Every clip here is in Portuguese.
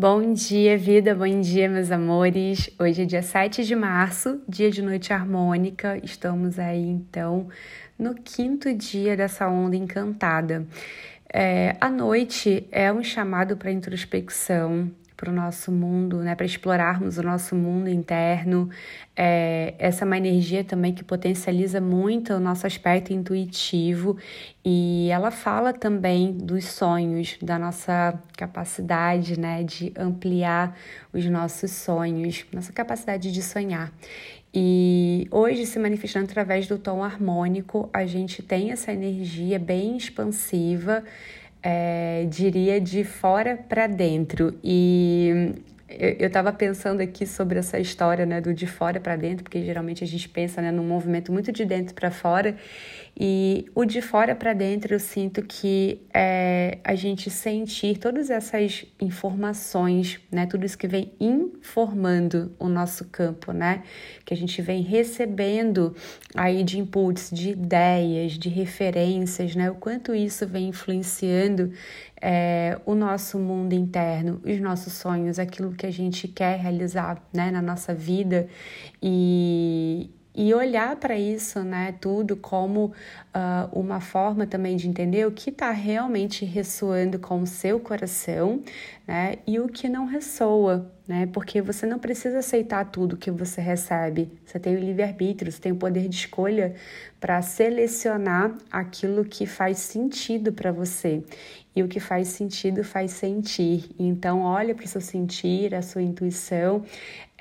Bom dia, vida, bom dia, meus amores. Hoje é dia 7 de março, dia de noite harmônica. Estamos aí então no quinto dia dessa onda encantada. É, a noite é um chamado para introspecção, para o nosso mundo, né, para explorarmos o nosso mundo interno. É, essa é uma energia também que potencializa muito o nosso aspecto intuitivo e ela fala também dos sonhos, da nossa capacidade né, de ampliar os nossos sonhos, nossa capacidade de sonhar. E hoje, se manifestando através do tom harmônico, a gente tem essa energia bem é, diria de fora para dentro. E eu estava pensando aqui sobre essa história né, do de fora para dentro, porque geralmente a gente pensa né, num movimento muito de dentro para fora, e o de fora para dentro eu sinto que é a gente sentir todas essas informações, né, tudo isso que vem informando o nosso campo, né, que a gente vem recebendo aí de inputs, de ideias, de referências, né, o quanto isso vem influenciando é, o nosso mundo interno, os nossos sonhos, aquilo que a gente quer realizar né, na nossa vida. E, e olhar para isso, né, tudo como uh, uma forma também de entender o que está realmente ressoando com o seu coração, né, e o que não ressoa, né, porque você não precisa aceitar tudo que você recebe. Você tem o livre-arbítrio, você tem o poder de escolha para selecionar aquilo que faz sentido para você. E o que faz sentido faz sentir. Então, olha para o seu sentir, a sua intuição.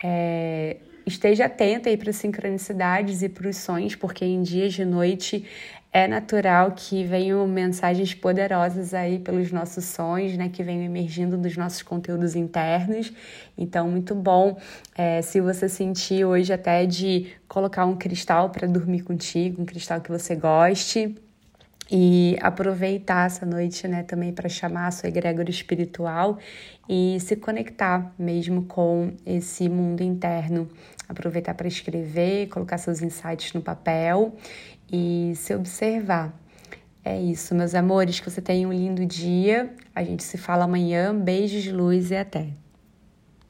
É, esteja atenta aí para as sincronicidades e para os sonhos, porque em dias de noite é natural que venham mensagens poderosas aí pelos nossos sonhos, né, que venham emergindo dos nossos conteúdos internos. Então, muito bom é, se você sentir hoje até de colocar um cristal para dormir contigo, um cristal que você goste e aproveitar essa noite, né, também para chamar a sua egrégora espiritual e se conectar mesmo com esse mundo interno. Aproveitar para escrever, colocar seus insights no papel e se observar. É isso, meus amores, que você tenha um lindo dia. A gente se fala amanhã. Beijos de luz e até.